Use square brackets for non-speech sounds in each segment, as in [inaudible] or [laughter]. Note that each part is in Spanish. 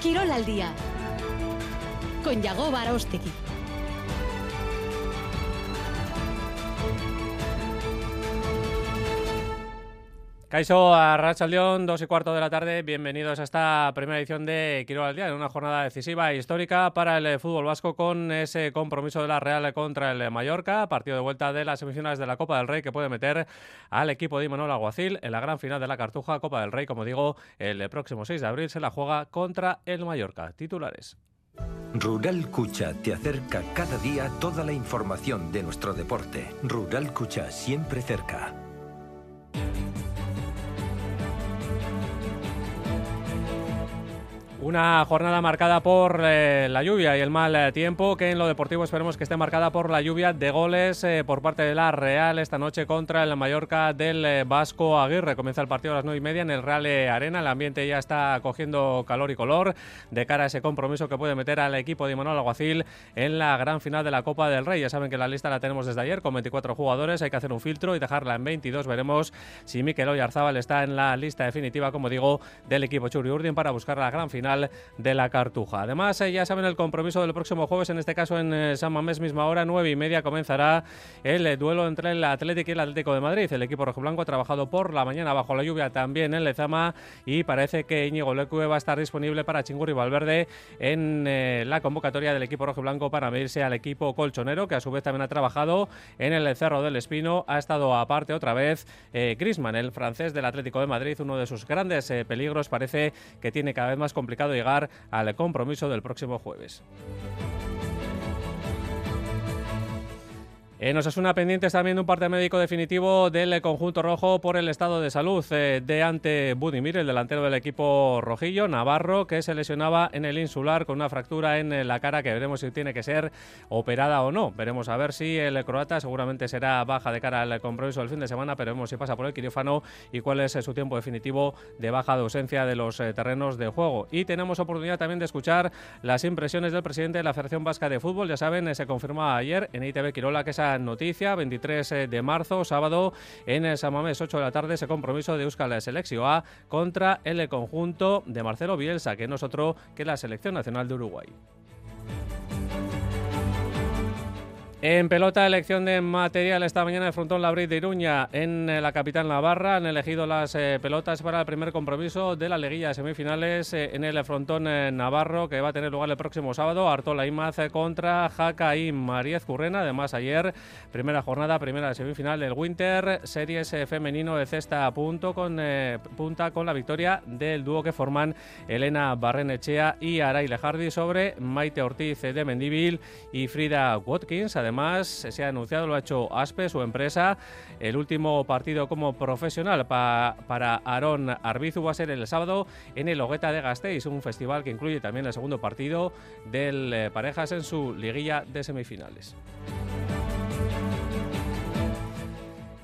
Quirol al día con Yago Barostegui. Caiso a Racha León, dos y cuarto de la tarde. Bienvenidos a esta primera edición de Quiro al Día, en una jornada decisiva e histórica para el fútbol vasco con ese compromiso de la Real contra el Mallorca, partido de vuelta de las semifinales de la Copa del Rey que puede meter al equipo de Imanol Aguacil en la gran final de la Cartuja Copa del Rey. Como digo, el próximo 6 de abril se la juega contra el Mallorca. Titulares. Rural Cucha te acerca cada día toda la información de nuestro deporte. Rural Cucha siempre cerca. Una jornada marcada por eh, la lluvia y el mal eh, tiempo, que en lo deportivo esperemos que esté marcada por la lluvia de goles eh, por parte de la Real esta noche contra el Mallorca del Vasco Aguirre. Comienza el partido a las nueve y media en el Real Arena. El ambiente ya está cogiendo calor y color de cara a ese compromiso que puede meter al equipo de Manuel Aguacil en la gran final de la Copa del Rey. Ya saben que la lista la tenemos desde ayer con 24 jugadores. Hay que hacer un filtro y dejarla en 22. Veremos si Mikel Oyarzábal está en la lista definitiva, como digo, del equipo Churi Urdin para buscar la gran final de la Cartuja. Además, eh, ya saben el compromiso del próximo jueves, en este caso en eh, San Mamés, misma hora, nueve y media, comenzará el eh, duelo entre el Atlético y el Atlético de Madrid. El equipo rojiblanco ha trabajado por la mañana bajo la lluvia también en Lezama y parece que Íñigo Lecue va a estar disponible para Chingurri Valverde en la convocatoria del equipo rojiblanco para medirse al equipo colchonero, que a su vez también ha trabajado en el Cerro del Espino. Ha estado aparte otra vez Grisman, el francés del Atlético de Madrid, uno de sus grandes peligros. Parece que tiene cada vez más complicado llegar al compromiso del próximo jueves. En Osasuna pendientes también un parte médico definitivo del conjunto rojo por el estado de salud eh, de ante Budimir, el delantero del equipo rojillo, Navarro, que se lesionaba en el insular con una fractura en la cara que veremos si tiene que ser operada o no. Veremos a ver si el croata seguramente será baja de cara al compromiso del fin de semana, pero vemos si pasa por el quirófano y cuál es su tiempo definitivo de baja de ausencia de los eh, terrenos de juego. Y tenemos oportunidad también de escuchar las impresiones del presidente de la Federación Vasca de Fútbol. Ya saben, eh, se confirmó ayer en ITV Quirola que esa noticia, 23 eh, de marzo, sábado, en Samamés, 8 de la tarde, ese compromiso de Euskal Selección A contra el conjunto de Marcelo Bielsa, que no es otro que la Selección Nacional de Uruguay. En pelota, elección de material esta mañana de frontón Labrit de Iruña en eh, la capital Navarra. Han elegido las eh, pelotas para el primer compromiso de la liguilla de semifinales eh, en el frontón Navarro que va a tener lugar el próximo sábado. Artola Imaz contra Jaca y Mariez Currena. Además, ayer, primera jornada, primera semifinal del Winter, series femenino de cesta punto con, punta con la victoria del dúo que forman Elena Barrenechea y Araile Hardy sobre Maite Ortiz de Mendivil y Frida Watkins. Además, se ha anunciado, lo ha hecho Aspe, su empresa, el último partido como profesional para Aaron Arbizu va a ser el sábado en el Hogueta de Gasteiz, un festival que incluye también el segundo partido del eh, Parejas en su liguilla de semifinales.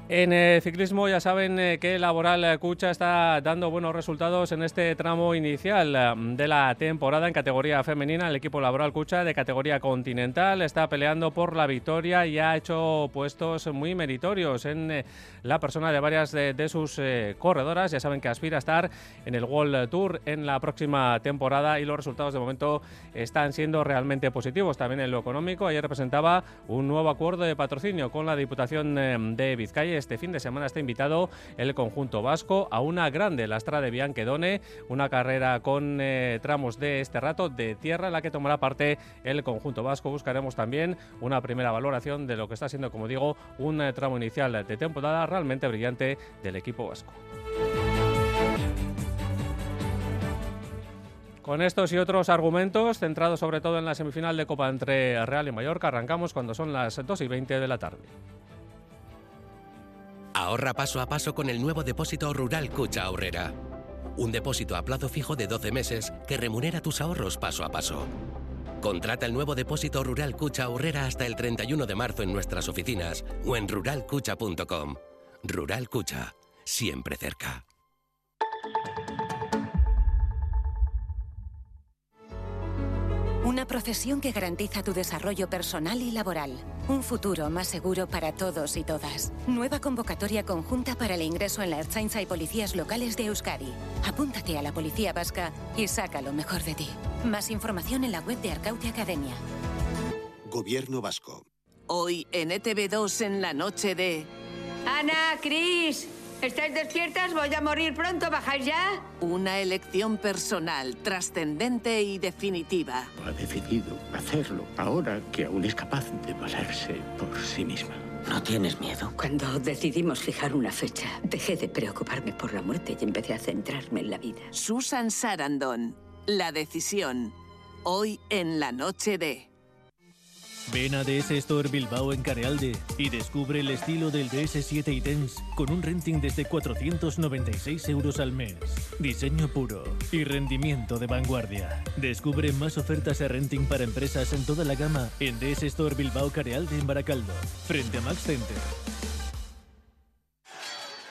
En el ciclismo ya saben eh, que Laboral Cucha está dando buenos resultados en este tramo inicial eh, de la temporada en categoría femenina. El equipo Laboral Cucha de categoría continental está peleando por la victoria y ha hecho puestos muy meritorios en eh, la persona de varias de, sus corredoras. Ya saben que aspira a estar en el World Tour en la próxima temporada y los resultados de momento están siendo realmente positivos. También en lo económico, ayer representaba un nuevo acuerdo de patrocinio con la Diputación de Vizcaya este fin de semana está invitado el conjunto vasco a una grande lastra de Bianquedone, una carrera con eh, tramos de este rato de tierra en la que tomará parte el conjunto vasco. Buscaremos también una primera valoración de lo que está siendo, como digo, un eh, tramo inicial de temporada realmente brillante del equipo vasco. Con estos y otros argumentos, centrados sobre todo en la semifinal de Copa entre Real y Mallorca, arrancamos cuando son las 2 y 20 de la tarde. Ahorra paso a paso con el nuevo depósito rural Cucha Ahorrera. Un depósito a plazo fijo de 12 meses que remunera tus ahorros paso a paso. Contrata el nuevo depósito rural Cucha Ahorrera hasta el 31 de marzo en nuestras oficinas o en ruralcucha.com. Rural Cucha, siempre cerca. Una profesión que garantiza tu desarrollo personal y laboral. Un futuro más seguro para todos y todas. Nueva convocatoria conjunta para el ingreso en la Ertzaintza y policías locales de Euskadi. Apúntate a la Policía Vasca y saca lo mejor de ti. Más información en la web de Arcautia Academia. Gobierno Vasco. Hoy en ETV2 en la noche de... Ana, Cris, ¿estáis despiertas? Voy a morir pronto, ¿bajáis ya? Una elección personal, trascendente y definitiva. Ha decidido hacerlo ahora que aún es capaz de valerse por sí misma. ¿No tienes miedo? Cuando decidimos fijar una fecha, dejé de preocuparme por la muerte y empecé a centrarme en la vida. Susan Sarandon, La decisión. Hoy en la noche de... Ven a DS Store Bilbao en Carealde y descubre el estilo del DS7 y Tense con un renting desde 496 euros al mes. Diseño puro y rendimiento de vanguardia. Descubre más ofertas de renting para empresas en toda la gama en DS Store Bilbao Carealde en Baracaldo, frente a Max Center.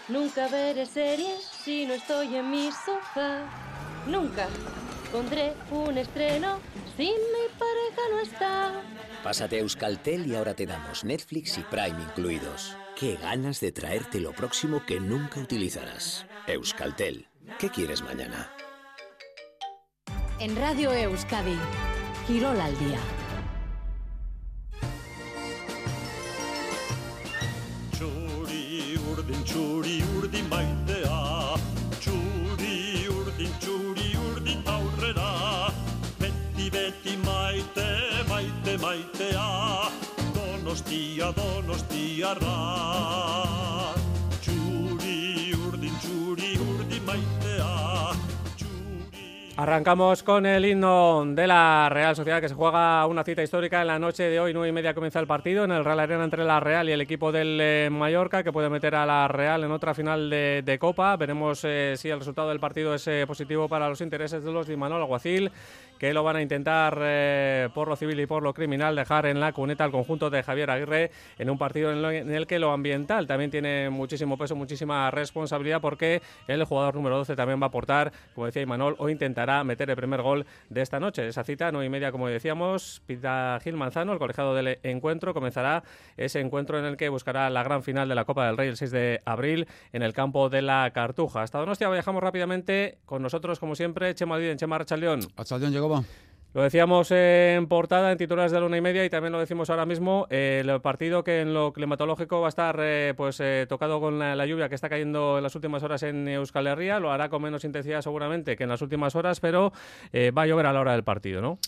Nunca veré series si no estoy en mi sofá. Nunca pondré un estreno si mi pareja no está. Pásate a Euskaltel y ahora te damos Netflix y Prime incluidos. Qué ganas de traerte lo próximo que nunca utilizarás. Euskaltel. ¿Qué quieres mañana? En Radio Euskadi, Girol al día. Donostia, Txuri urdin, txuri urdin maitea. Arrancamos con el himno de la Real Sociedad que se juega una cita histórica en la noche de hoy, nueve y media comienza el partido en el Real Arena entre la Real y el equipo del eh, Mallorca que puede meter a la Real en otra final de, de Copa. Veremos eh, si el resultado del partido es eh, positivo para los intereses de los de Manuel Aguacil que lo van a intentar eh, por lo civil y por lo criminal dejar en la cuneta al conjunto de Javier Aguirre en un partido en, lo, en, el que lo ambiental también tiene muchísimo peso, muchísima responsabilidad porque el jugador número 12 también va a aportar, como decía Imanol, o intentará meter el primer gol de esta noche. Esa cita, nueve y media, como decíamos, Pita Gil Manzano, el colegiado del encuentro, comenzará ese encuentro en el que buscará la gran final de la Copa del Rey el 6 de abril en el campo de la Cartuja. Hasta Donostia viajamos rápidamente con nosotros, como siempre, Chema Díaz, Chema Rachaldeón. Rachaldeón llegó lo decíamos en portada, en titulares de la una y media, y también lo decimos ahora mismo, eh, el partido que en lo climatológico va a estar eh, pues eh, tocado con la, la, lluvia que está cayendo en las últimas horas en Euskal Herria, lo hará con menos intensidad seguramente que en las últimas horas, pero va a llover a la hora del partido, ¿no?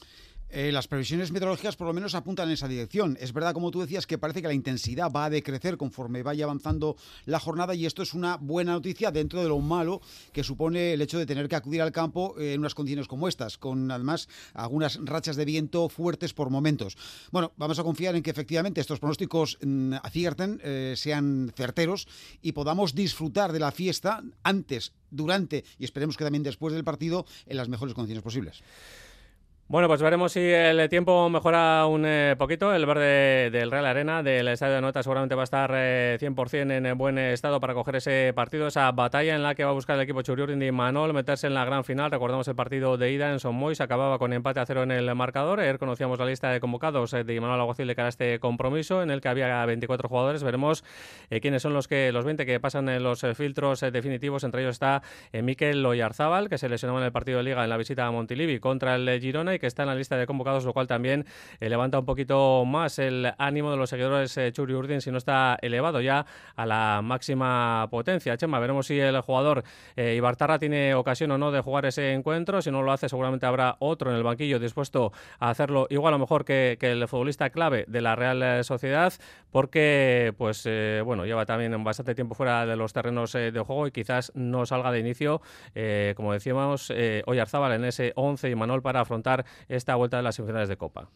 Eh, las previsiones meteorológicas por lo menos apuntan en esa dirección. Es verdad, como tú decías, que parece que la intensidad va a decrecer conforme vaya avanzando la jornada y esto es una buena noticia dentro de lo malo que supone el hecho de tener que acudir al campo en unas condiciones como estas, con además algunas rachas de viento fuertes por momentos. Bueno, vamos a confiar en que efectivamente estos pronósticos mmm, acierten, eh, sean certeros y podamos disfrutar de la fiesta antes, durante y esperemos que también después del partido en las mejores condiciones posibles. Bueno, pues veremos si el tiempo mejora un eh, poquito. El verde del Real Arena, del Estadio de Nota, seguramente va a estar eh, 100% en buen estado para coger ese partido, esa batalla en la que va a buscar el equipo Churiurdin y Manol meterse en la gran final. Recordamos el partido de ida en Son Mois, acababa con empate a cero en el marcador. Ayer conocíamos la lista de convocados eh, de Imanol Aguacil de cara a este compromiso, en el que había 24 jugadores. Veremos eh, quiénes son los que los 20 que pasan en los filtros definitivos. Entre ellos está Miquel Loyarzábal, que se lesionó en el partido de Liga en la visita a Montilivi contra el Girona que está en la lista de convocados, lo cual también eh, levanta un poquito más el ánimo de los seguidores eh, Churi Urdin si no está elevado ya a la máxima potencia. Chema, veremos si el jugador eh, Ibartarra tiene ocasión o no de jugar ese encuentro. Si no lo hace, seguramente habrá otro en el banquillo dispuesto a hacerlo igual o mejor que, el futbolista clave de la Real Sociedad, porque pues eh, bueno, lleva también bastante tiempo fuera de los terrenos eh, de juego y quizás no salga de inicio, eh, como decíamos, eh, Oyarzábal en ese 11 y Manol para afrontar esta vuelta de las semifinales de Copa.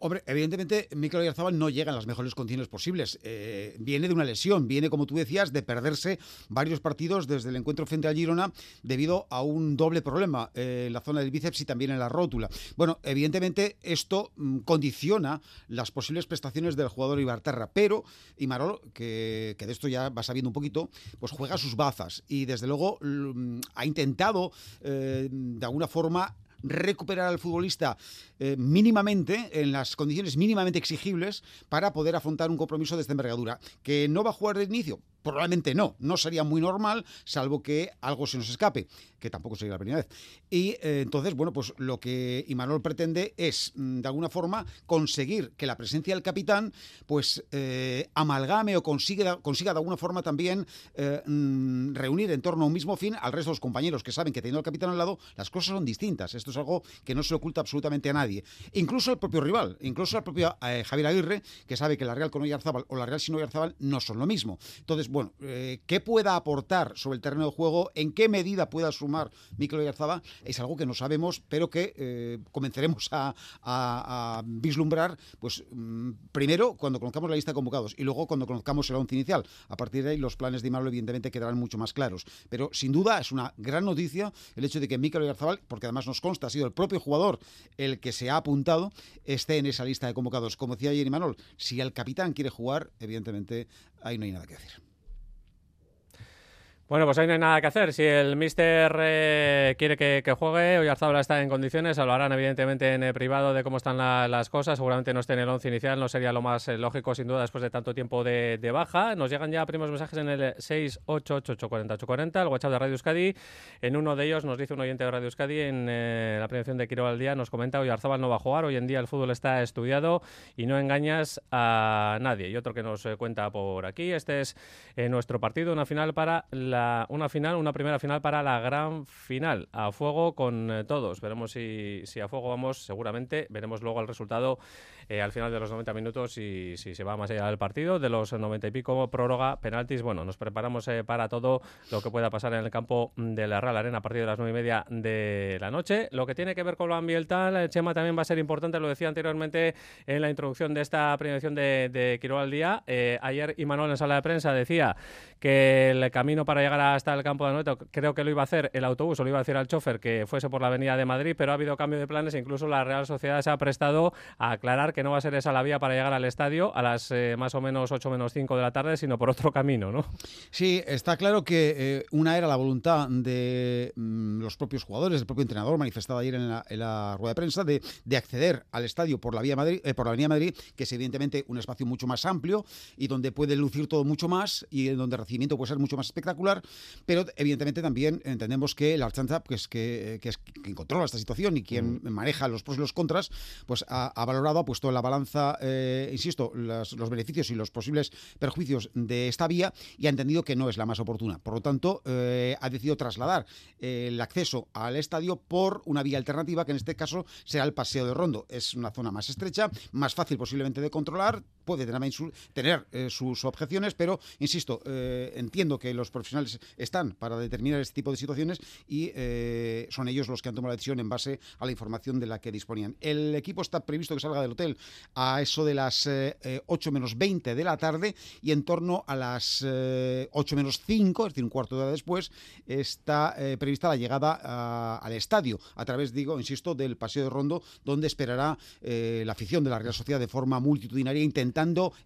Hombre, evidentemente, Mikel Oyarzabal no llega en las mejores condiciones posibles. Eh, viene de una lesión, viene, como tú decías, de perderse varios partidos desde el encuentro frente a Girona debido a un doble problema eh, en la zona del bíceps y también en la rótula. Bueno, evidentemente esto mmm, condiciona las posibles prestaciones del jugador Ibarterra, pero Imarol, que, que, de esto ya va sabiendo un poquito, pues juega sus bazas y desde luego mmm, ha intentado eh, de alguna forma recuperar al futbolista eh, mínimamente, en las condiciones mínimamente exigibles, para poder afrontar un compromiso de esta envergadura. ¿Que no va a jugar de inicio? Probablemente no, no sería muy normal, salvo que algo se nos escape, que tampoco sería la primera vez. Y eh, entonces, bueno, pues lo que Imanol pretende es, mm, de alguna forma, conseguir que la presencia del capitán, pues eh, amalgame o consiga, consiga de alguna forma también eh, mm, reunir en torno a un mismo fin al resto de los compañeros que saben que teniendo al capitán al lado, las cosas son distintas. Esto es algo que no se oculta absolutamente a nadie. Incluso el propio rival, incluso el propio Javier Aguirre, que sabe que la Real con Oyarzábal o la Real sin Oyarzábal no son lo mismo. Entonces, bueno, eh, qué pueda aportar sobre el terreno de juego, en qué medida pueda sumar Mikel Oyarzabal, es algo que no sabemos, pero que eh, comenzaremos a, vislumbrar, pues mm, primero cuando conozcamos la lista de convocados y luego cuando conozcamos el once inicial. A partir de ahí los planes de Imalo evidentemente quedarán mucho más claros. Pero sin duda es una gran noticia el hecho de que Mikel Oyarzabal, porque además nos consta, ha sido el propio jugador el que se ha apuntado, esté en esa lista de convocados. Como decía ayer Imanol, si el capitán quiere jugar, evidentemente ahí no hay nada que decir. Bueno, pues ahí no hay nada que hacer. Si el míster eh, quiere que, juegue, Oyarzábal está en condiciones, hablarán evidentemente en privado de cómo están las cosas. Seguramente no esté en el once inicial, no sería lo más eh, lógico, sin duda, después de tanto tiempo de, baja. Nos llegan ya primos mensajes en el 688840840, el WhatsApp de Radio Euskadi. En uno de ellos nos dice un oyente de Radio Euskadi, en eh, la prevención de Quiro al día, nos comenta Oyarzábal no va a jugar. Hoy en día el fútbol está estudiado y no engañas a nadie. Y otro que nos cuenta por aquí, este es nuestro partido, una final para la una final, una primera final para la gran final. A fuego con eh, todos. Veremos si, si a fuego vamos, seguramente. Veremos luego el resultado eh, al final de los 90 minutos y si se va más allá del partido, de los 90 y pico, prórroga, penaltis. Bueno, nos preparamos eh, para todo lo que pueda pasar en el campo de la Real Arena a partir de las 9 y media de la noche. Lo que tiene que ver con lo ambiental, eh, Chema, también va a ser importante, lo decía anteriormente en la introducción de esta premiación de, de al Día. ayer Imanol en sala de prensa decía que el camino para llegar hasta el campo de Anoeta creo que lo iba a hacer el autobús o lo iba a decir al chofer que fuese por la avenida de Madrid, pero ha habido cambio de planes e incluso la Real Sociedad se ha prestado a aclarar que no va a ser esa la vía para llegar al estadio a las eh, más o menos 8 menos 5 de la tarde, sino por otro camino, ¿no? Sí, está claro que eh, una era la voluntad de mm, los propios jugadores, del propio entrenador, manifestado ayer en la, rueda de prensa, de, acceder al estadio por la vía Madrid, eh, por la Avenida Madrid, que es evidentemente un espacio mucho más amplio y donde puede lucir todo mucho más y donde el recibimiento puede ser mucho más espectacular, pero evidentemente también entendemos que la Archanza, pues, que, que es quien controla esta situación y quien mm. maneja los pros y los contras, pues ha, ha valorado, ha puesto en la balanza eh, insisto, los, beneficios y los posibles perjuicios de esta vía y ha entendido que no es la más oportuna. Por lo tanto, eh, ha decidido trasladar eh, el acceso al estadio por una vía alternativa, que en este caso será el Paseo de Rondo. Es una zona más estrecha, más fácil posiblemente de controlar, puede tener, tener sus objeciones, pero, insisto, entiendo que los profesionales están para determinar este tipo de situaciones y son ellos los que han tomado la decisión en base a la información de la que disponían. El equipo está previsto que salga del hotel a eso de las 8 eh, eh, menos 20 de la tarde y en torno a las 8 eh, menos 5, es decir, un cuarto de hora después, está prevista la llegada al estadio a través, digo, insisto, del Paseo de Rondo, donde esperará la afición de la Real Sociedad de forma multitudinaria, intentando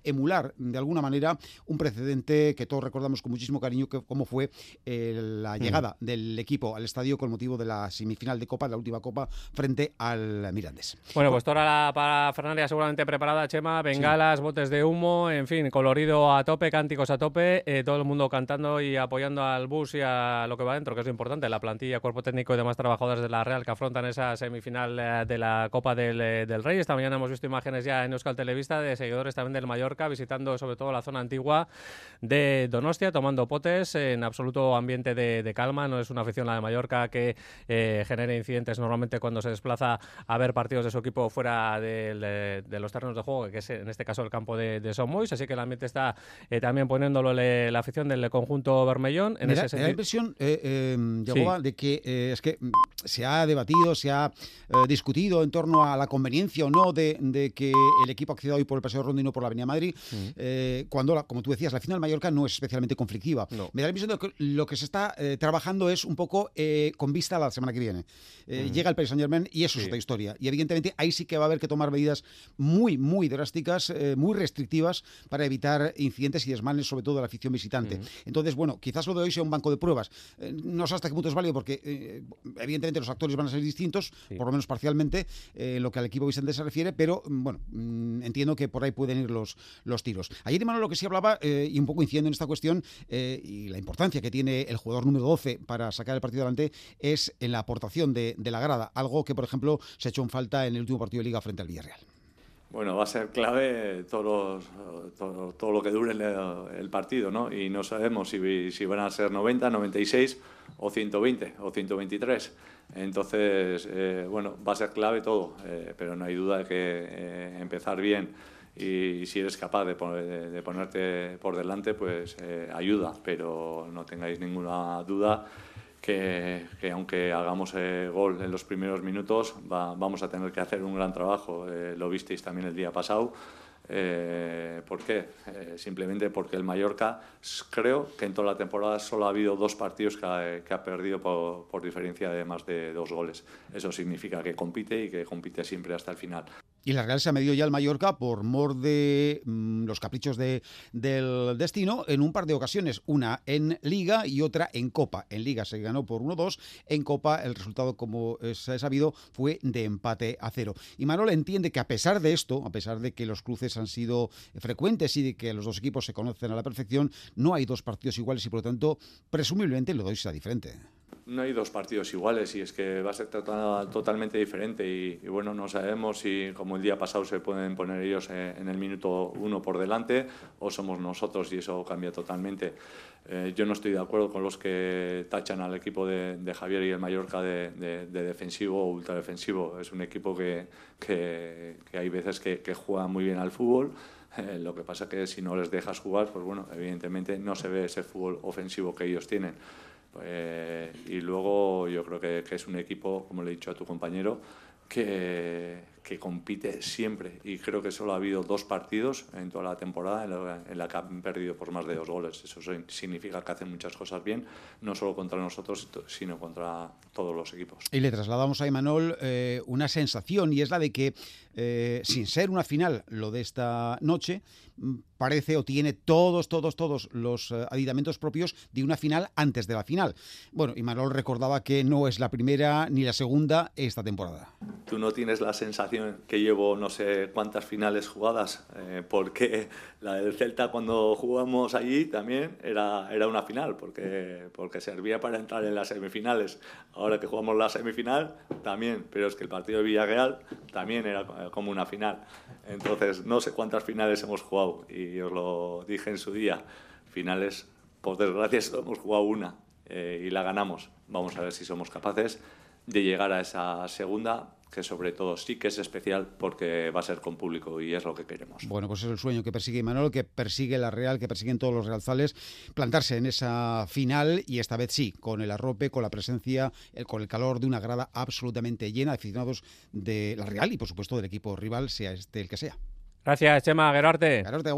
emular de alguna manera un precedente que todos recordamos con muchísimo cariño, que, como fue la mm. llegada del equipo al estadio con motivo de la semifinal de Copa, la última Copa, frente al Mirandes. Bueno, pues ahora para Fernández seguramente preparada, Chema, bengalas, botes de humo, en fin, colorido a tope, cánticos a tope, eh, todo el mundo cantando y apoyando al bus y a lo que va dentro, que es lo importante, la plantilla, cuerpo técnico y demás trabajadores de la Real que afrontan esa semifinal eh, de la Copa eh, del, Rey. Esta mañana hemos visto imágenes ya en Euskal Televista de seguidores también del Mallorca, visitando sobre todo la zona antigua de Donostia, tomando potes en absoluto ambiente de, calma. No es una afición la de Mallorca que genere incidentes normalmente cuando se desplaza a ver partidos de su equipo fuera de los terrenos de juego, que es en este caso el campo de, de Somois, así que el ambiente está eh, también poniéndolo la afición del conjunto Bermellón. En ese da, la impresión, eh, em, de que eh, es que mm, se ha debatido, se ha discutido en torno a la conveniencia o no de, que el equipo acceda hoy por el Paseo Rondo y no 1 por la Avenida Madrid, eh, cuando, la- como tú decías, la final Mallorca no es especialmente conflictiva. Me da la impresión de que lo que se está eh, trabajando es un poco eh, con vista a la semana que viene. Llega el Paris Saint Germain y eso es otra historia. Y evidentemente ahí sí que va a haber que tomar medidas muy, muy drásticas, muy restrictivas para evitar incidentes y desmanes, sobre todo de la afición visitante. Entonces, bueno, quizás lo de hoy sea un banco de pruebas. No sé hasta qué punto es válido porque evidentemente los actores van a ser distintos, por lo menos parcialmente, en lo que al equipo visitante se refiere, pero mm, bueno, mm, entiendo que por ahí pueden ir los, los tiros. Ayer, Imanol, lo que sí hablaba, eh, y un poco incidiendo en esta cuestión, eh, y la importancia que tiene el jugador número 12 para sacar el partido adelante, es en la aportación de, de la grada, algo que, por ejemplo, se hecho en falta en el último partido de Liga frente al Villarreal. Bueno, va a ser clave todos los- todo, todo lo que dure el, el partido, ¿no? Y no sabemos si, si van a ser 90, 96 o 120 o 123. Entonces, eh, bueno, va a ser clave todo, eh, pero no hay duda de que eh, empezar bien y si eres capaz de, de- ponerte por delante, pues eh, ayuda, pero no tengáis ninguna duda que, que aunque hagamos eh, gol en los primeros minutos, va- vamos a tener que hacer un gran trabajo. Eh, lo visteis también el día pasado. Eh, ¿Por qué? Eh, simplemente porque el Mallorca, creo que en toda la temporada solo ha habido dos partidos que ha, que ha perdido por, por diferencia de más de dos goles. Eso significa que compite y que compite siempre hasta el final. Y la Real se ha medido ya el Mallorca por mor de mm, los caprichos de, del destino en un par de ocasiones, una en Liga y otra en Copa. En Liga se ganó por 1-2, en Copa el resultado, como se ha sabido, fue de empate a cero. Y Manol entiende que a pesar de esto, a pesar de que los cruces han sido frecuentes y de que los dos equipos se conocen a la perfección, no hay dos partidos iguales y por lo tanto, presumiblemente, lo doy será diferente. No hay dos partidos iguales y es que va a ser tota- totalmente diferente y, bueno, no sabemos si como el día pasado se pueden poner ellos en el minuto uno por delante o somos nosotros y eso cambia totalmente. Eh, yo no estoy de acuerdo con los que tachan al equipo de, Javier y el Mallorca de, de- de defensivo o ultradefensivo. Es un equipo que, que- hay veces que, que juega muy bien al fútbol. Eh, lo que pasa que si no les dejas jugar, pues bueno, evidentemente no se ve ese fútbol ofensivo que ellos tienen. Eh, y luego yo creo que, que es un equipo, como le he dicho a tu compañero, que, que compite siempre. Y creo que solo ha habido dos partidos en toda la temporada en la, en la que han perdido por más de dos goles. Eso significa que hacen muchas cosas bien, no solo contra nosotros, sino contra todos los equipos. Y le trasladamos a Imanol eh, una sensación y es la de que, eh, sin ser una final, lo de esta noche, mm, parece o tiene todos, todos, todos los eh, aditamentos propios de una final antes de la final. Bueno, Imanol recordaba que no es la primera ni la segunda esta temporada. Tú no tienes la sensación que llevo no sé cuántas finales jugadas, eh, porque la del Celta cuando jugamos allí también era, era una final, porque, porque servía para entrar en las semifinales. Ahora que jugamos la semifinal, también, pero es que el partido de Villarreal también era como una final. Entonces, no sé cuántas finales hemos jugado, y os lo dije en su día, finales, por desgracia, solo hemos jugado una eh, y la ganamos. Vamos a ver si somos capaces de llegar a esa segunda, que sobre todo sí que es especial porque va a ser con público y es lo que queremos. Bueno, pues es el sueño que persigue Imanol, que persigue la Real, que persiguen todos los realzales, plantarse en esa final y esta vez sí, con el arrope, con la presencia, el- con el calor de una grada absolutamente llena de aficionados de la Real y por supuesto del equipo rival, sea este el que sea. Gracias, Chema Gerarte. Gerarte,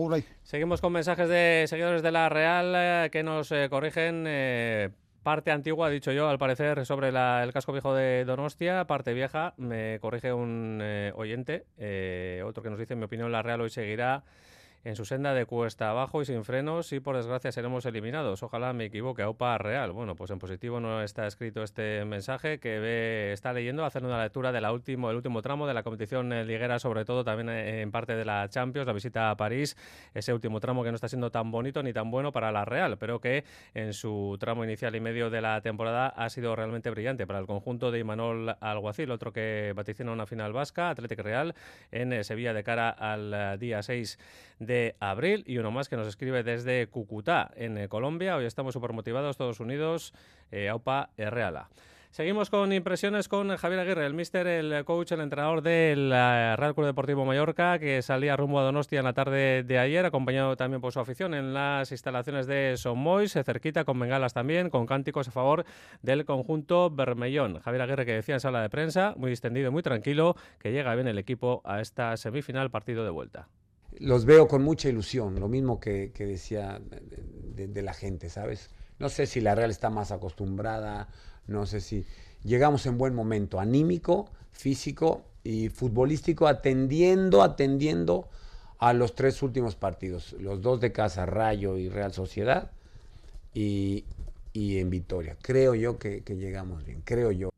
Seguimos con mensajes de seguidores de la Real eh, que nos eh, corrigen. eh, parte antigua, dicho yo, al parecer, sobre la- el casco viejo de Donostia. Parte vieja, me corrige un eh, oyente, eh, otro que nos dice, en mi opinión, la Real hoy seguirá en su senda de cuesta abajo y sin frenos y por desgracia seremos eliminados. Ojalá me equivoque, AUPA Real. Bueno, pues en positivo no está escrito este mensaje que ve, está leyendo, haciendo una lectura del último, el último tramo de la competición liguera, sobre todo también en parte de la Champions, la visita a París, ese último tramo que no está siendo tan bonito ni tan bueno para la Real, pero que en su tramo inicial y medio de la temporada ha sido realmente brillante para el conjunto de Imanol Alguacil, otro que vaticina una final vasca, Atlético Real, en Sevilla de cara al eh, día 6 de abril y uno más que nos escribe desde Cúcuta, en eh, Colombia. Hoy estamos súper motivados, todos unidos, eh, AUPA Reala. Seguimos con impresiones con Javier Aguirre, el mister, el coach, el entrenador del eh, Real Club Deportivo Mallorca, que salía rumbo a Donostia en la tarde de ayer, acompañado también por su afición en las instalaciones de Somois, cerquita, con bengalas también, con cánticos a favor del conjunto Bermellón. Javier Aguirre, que decía en sala de prensa, muy distendido, muy tranquilo, que llega bien el equipo a esta semifinal, partido de vuelta. Los veo con mucha ilusión, lo mismo que, decía de, la gente, ¿sabes? No sé si la Real está más acostumbrada, no sé si llegamos en buen momento, anímico, físico y futbolístico, atendiendo, atendiendo a los tres últimos partidos, los dos de casa, Rayo y Real Sociedad, y, y en Vitoria. Creo yo que, que llegamos bien, creo yo.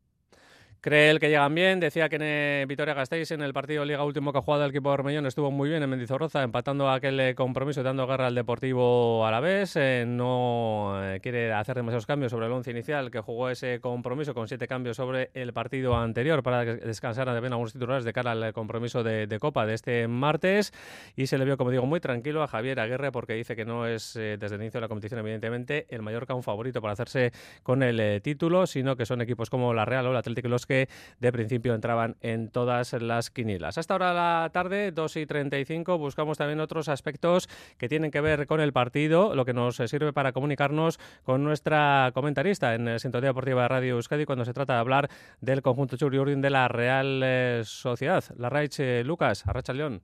Cree él que llegan bien. Decía que en eh, Vitoria Gasteiz, en el partido de Liga último que ha jugado el equipo de Ormellón, estuvo muy bien en Mendizorroza, empatando aquel eh, compromiso y dando guerra al Deportivo a la vez. Eh, no quiere hacer demasiados cambios sobre el once inicial, que jugó ese compromiso con siete cambios sobre el partido anterior para descansar también algunos titulares de cara al compromiso de, Copa de este martes. Y se le vio, como digo, muy tranquilo a Javier Aguirre porque dice que no es, desde el inicio de la competición, evidentemente, el Mallorca un favorito para hacerse con el título, sino que son equipos como la Real o el Atlético los que de principio entraban en todas las quinielas. Hasta ahora la tarde, 2 y 35, buscamos también otros aspectos que tienen que ver con el partido, lo que nos sirve para comunicarnos con nuestra comentarista en Sintonía Deportiva de Radio Euskadi cuando se trata de hablar del conjunto Churi Urdin de la Real eh, Sociedad. La Raich eh, Lucas, Arracha León.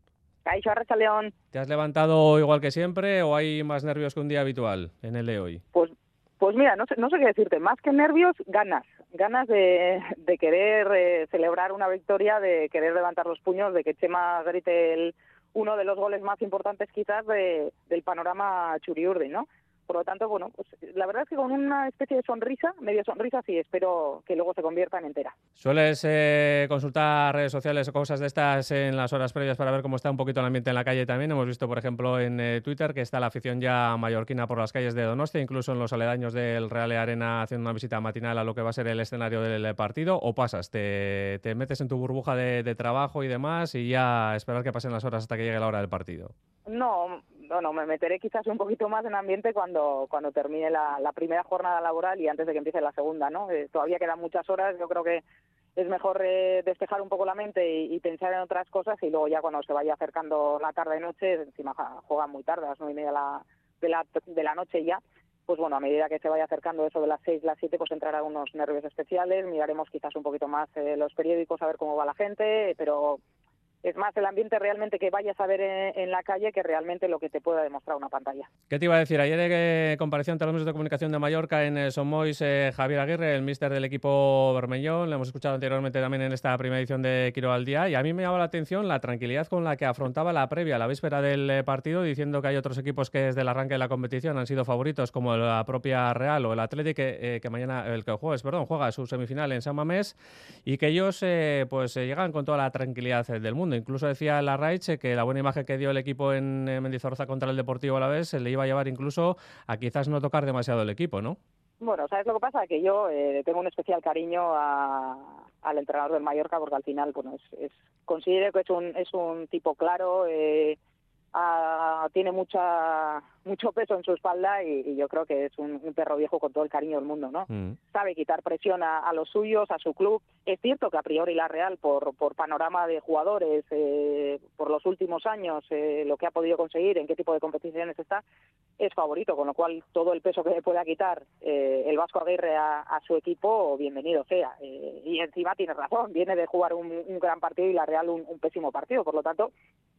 León. ¿Te has levantado igual que siempre o hay más nervios que un día habitual en el de hoy? Pues pues mira, no sé, no sé qué decirte, más que nervios, ganas, ganas de, de querer eh, celebrar una victoria, de querer levantar los puños, de que Chema grite el, uno de los goles más importantes quizás de, del panorama Churiurdi, ¿no? Por lo tanto, bueno, pues la verdad es que con una especie de sonrisa, medio sonrisa, sí, espero que luego se convierta en entera. ¿Sueles eh, consultar redes sociales o cosas de estas en las horas previas para ver cómo está un poquito el ambiente en la calle también? Hemos visto, por ejemplo, en eh, Twitter que está la afición ya mallorquina por las calles de Donostia, incluso en los aledaños del Real Arena haciendo una visita matinal a lo que va a ser el escenario del partido, o pasas, te, metes en tu burbuja de, de trabajo y demás y ya esperar que pasen las horas hasta que llegue la hora del partido. No, bueno, me meteré quizás un poquito más en ambiente cuando, cuando termine la, primera jornada laboral y antes de que empiece la segunda, ¿no? Eh, todavía quedan muchas horas, yo creo que es mejor eh, despejar un poco la mente y, pensar en otras cosas y luego ya cuando se vaya acercando la tarde noche, encima juegan muy tarde, a las nueve y media la, de, la, de la noche ya, pues bueno, a medida que se vaya acercando eso de las seis, las siete, pues entrará unos nervios especiales, miraremos quizás un poquito más eh, los periódicos a ver cómo va la gente, pero es más el ambiente realmente que vayas a ver en, la calle que realmente lo que te pueda demostrar una pantalla. ¿Qué te iba a decir? Ayer eh, compareció ante los medios de comunicación de Mallorca en eh, Somois eh, Javier Aguirre, el míster del equipo Bermellón. Le hemos escuchado anteriormente también en esta primera edición de Quiro al Día y a mí me llama la atención la tranquilidad con la que afrontaba la previa, la víspera del eh, partido, diciendo que hay otros equipos que desde el arranque de la competición han sido favoritos, como la propia Real o el Atlético, que, que, mañana, el que juega su semifinal en San Mamés y que ellos pues llegan con toda la tranquilidad del mundo. Incluso decía la Raiche que la buena imagen que dio el equipo en eh, Mendizorroza contra el Deportivo a la vez se le iba a llevar incluso a quizás no tocar demasiado el equipo, ¿no? Bueno, ¿sabes lo que pasa? Que yo eh, tengo un especial cariño al entrenador del Mallorca porque al final, bueno, es, considero que es un, es un tipo claro, eh, tiene mucha mucho peso en su espalda y, yo creo que es un, perro viejo con todo el cariño del mundo, ¿no? Mm. Sabe quitar presión a, los suyos, a su club. Es cierto que a priori la Real, por, por panorama de jugadores, eh, por los últimos años, eh, lo que ha podido conseguir, en qué tipo de competiciones está, es favorito, con lo cual todo el peso que le pueda quitar eh, el Vasco Aguirre a, su equipo, bienvenido sea. y encima tiene razón, viene de jugar un, gran partido y la Real un, un pésimo partido, por lo tanto,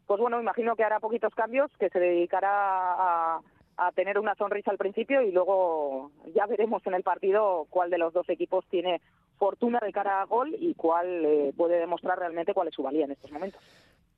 pues bueno, imagino que hará poquitos cambios, que se dedicará a a tener una sonrisa al principio y luego ya veremos en el partido cuál de los dos equipos tiene fortuna de cara a gol y cuál eh, puede demostrar realmente cuál es su valía en estos momentos.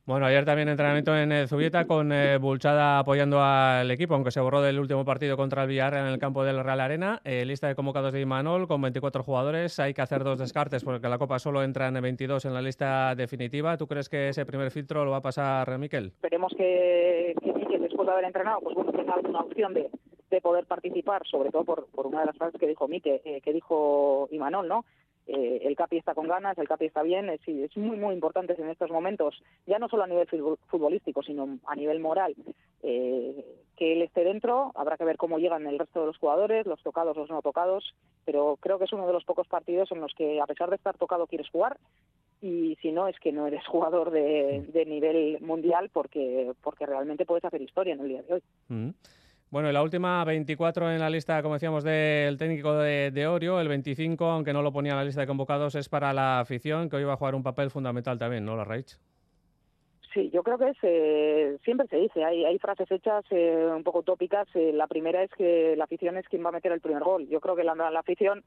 Bueno, ayer también entrenamiento en eh, Zubieta con eh, Bulchada apoyando al equipo, aunque se borró del último partido contra el Villarreal en el campo del Real Arena. lista de convocados de Imanol con 24 jugadores. Hay que hacer dos descartes porque la Copa solo entra en 22 en la lista definitiva. ¿Tú crees que ese primer filtro lo va a pasar Miquel? Esperemos que, que, después de haber entrenado, pues bueno, tenga alguna opción de, de poder participar, sobre todo por, por una de las frases que dijo Mique, eh, que dijo Imanol, ¿no? Eh, el Capi está con ganas, el Capi está bien, es, es muy, muy importante en estos momentos, ya no solo a nivel futbolístico, sino a nivel moral, eh, que él esté dentro, habrá que ver cómo llegan el resto de los jugadores, los tocados, los no tocados, pero creo que es uno de los pocos partidos en los que, a pesar de estar tocado, quieres jugar, y si no, es que no eres [laughs] jugador de, nivel mundial porque, porque realmente puedes hacer historia en el día de hoy. Mm. Bueno, la última 24 en la lista, como decíamos, del técnico de, Orio, el 25, aunque no lo ponía en la lista de convocados, es para la afición, que hoy va a jugar un papel fundamental también, ¿no, la Raich? Sí, yo creo que es, eh, siempre se dice, hay, hay frases hechas eh, un poco utópicas. Eh, la primera es que la afición es quien va a meter el primer gol. Yo creo que la afición,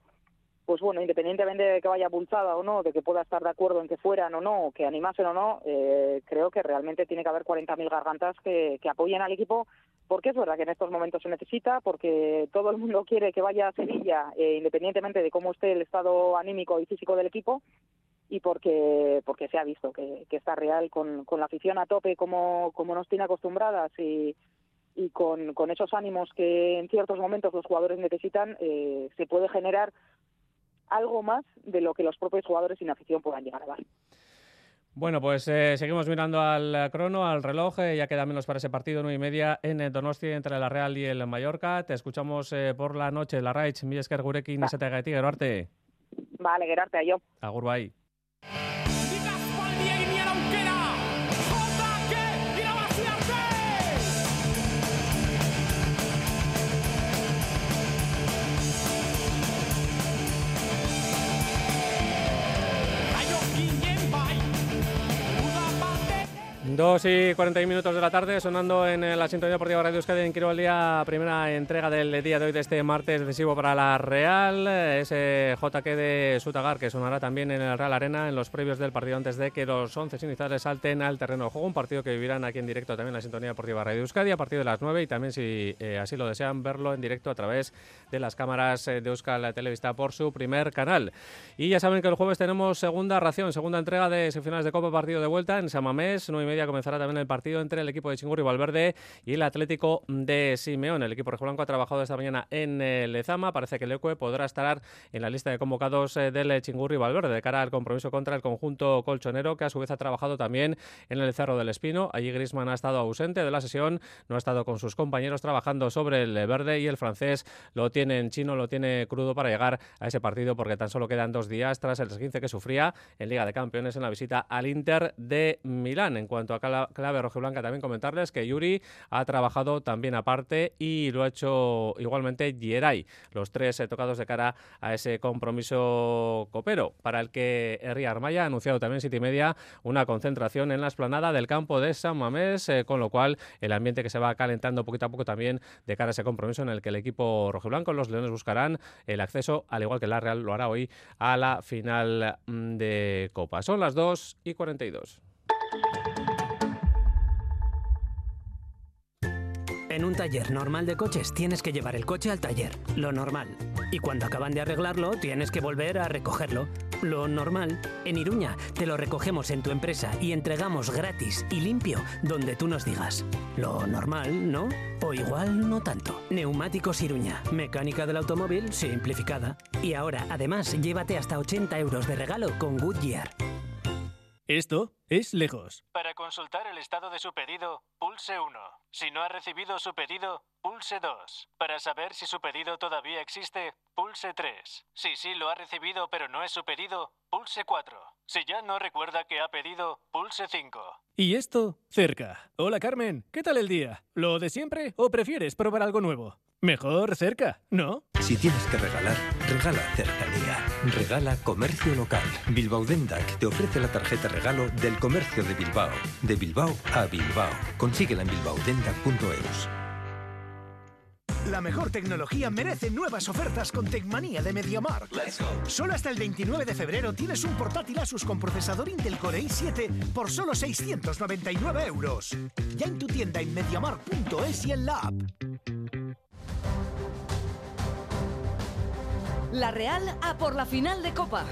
pues bueno, independientemente de que vaya pulsada o no, de que pueda estar de acuerdo en que fueran o no, que animasen o no, eh, creo que realmente tiene que haber 40.000 gargantas que, apoyen al equipo, porque es verdad que en estos momentos se necesita, porque todo el mundo quiere que vaya a Sevilla, eh, independientemente de cómo esté el estado anímico y físico del equipo, y porque porque se ha visto que, que está real con, con la afición a tope como, como nos tiene acostumbradas y, y con, con esos ánimos que en ciertos momentos los jugadores necesitan, eh, se puede generar algo más de lo que los propios jugadores sin afición puedan llegar a dar. Bueno, pues eh, seguimos mirando al eh, crono, al reloj. Eh, ya queda menos para ese partido, nueve y media en Donosti entre la Real y el Mallorca. Te escuchamos por la noche, la Raich, Miesker Gurekin, ah. Gerarte. Vale, Gerarte, a yo. Agur, bye. 2 y 41 minutos de la tarde, sonando en eh, la Sintonía Deportiva Radio Euskadi en Quiro Día, primera entrega del día de hoy de este martes decisivo para la Real, eh, ese JK de Sutagar que sonará también en el Real Arena en los previos del partido antes de que los 11 iniciales salten al terreno de juego, un partido que vivirán aquí en directo también en la Sintonía Deportiva Radio Euskadi a partir de las 9 y también si eh, así lo desean verlo en directo a través de las cámaras eh, de Euskal Televista por su primer canal. Y ya saben que el jueves tenemos segunda ración, segunda entrega de semifinales de Copa Partido de Vuelta en Samamés, 9 y media comenzará también el partido entre el equipo de Chingurri Valverde y el Atlético de Simeón. El equipo rojiblanco ha trabajado esta mañana en Lezama. Parece que el podrá estar en la lista de convocados eh, del Chingurri Valverde de cara al compromiso contra el conjunto colchonero, que a su vez ha trabajado también en el Cerro del Espino. Allí Grisman ha estado ausente de la sesión, no ha estado con sus compañeros trabajando sobre el verde y el francés lo tiene en chino, lo tiene crudo para llegar a ese partido porque tan solo quedan dos días tras el 15 que sufría en Liga de Campeones en la visita al Inter de Milán. En cuanto a cala- clave rojiblanca, también comentarles que Yuri ha trabajado también aparte y lo ha hecho igualmente Yeray. Los tres eh, tocados de cara a ese compromiso copero, para el que Herri Armaya ha anunciado también siete y media una concentración en la esplanada del campo de San Mamés, eh, con lo cual el ambiente que se va calentando poquito a poco también de cara a ese compromiso en el que el equipo rojiblanco, los Leones, buscarán el acceso, al igual que la Real lo hará hoy, a la final mm, de Copa. Son las 2 y 42. En un taller normal de coches tienes que llevar el coche al taller, lo normal. Y cuando acaban de arreglarlo tienes que volver a recogerlo, lo normal. En Iruña te lo recogemos en tu empresa y entregamos gratis y limpio donde tú nos digas. Lo normal, ¿no? O igual no tanto. Neumáticos Iruña, mecánica del automóvil simplificada. Y ahora, además, llévate hasta 80 euros de regalo con Goodyear. Esto es lejos. Para consultar el estado de su pedido, pulse 1. Si no ha recibido su pedido, pulse 2. Para saber si su pedido todavía existe, pulse 3. Si sí lo ha recibido pero no es su pedido, pulse 4. Si ya no recuerda que ha pedido, pulse 5. Y esto, cerca. Hola Carmen, ¿qué tal el día? ¿Lo de siempre o prefieres probar algo nuevo? Mejor cerca, ¿no? Si tienes que regalar, regala cercanía. Regala comercio local. Bilbao Dendac te ofrece la tarjeta regalo del comercio de Bilbao. De Bilbao a Bilbao. Consíguela en bilbaodendac.eus. La mejor tecnología merece nuevas ofertas con Tecmanía de MediaMarkt. Solo hasta el 29 de febrero tienes un portátil Asus con procesador Intel Core i7 por solo 699 euros. Ya en tu tienda en MediaMarkt.es y en la app. La Real a por la final de Copa.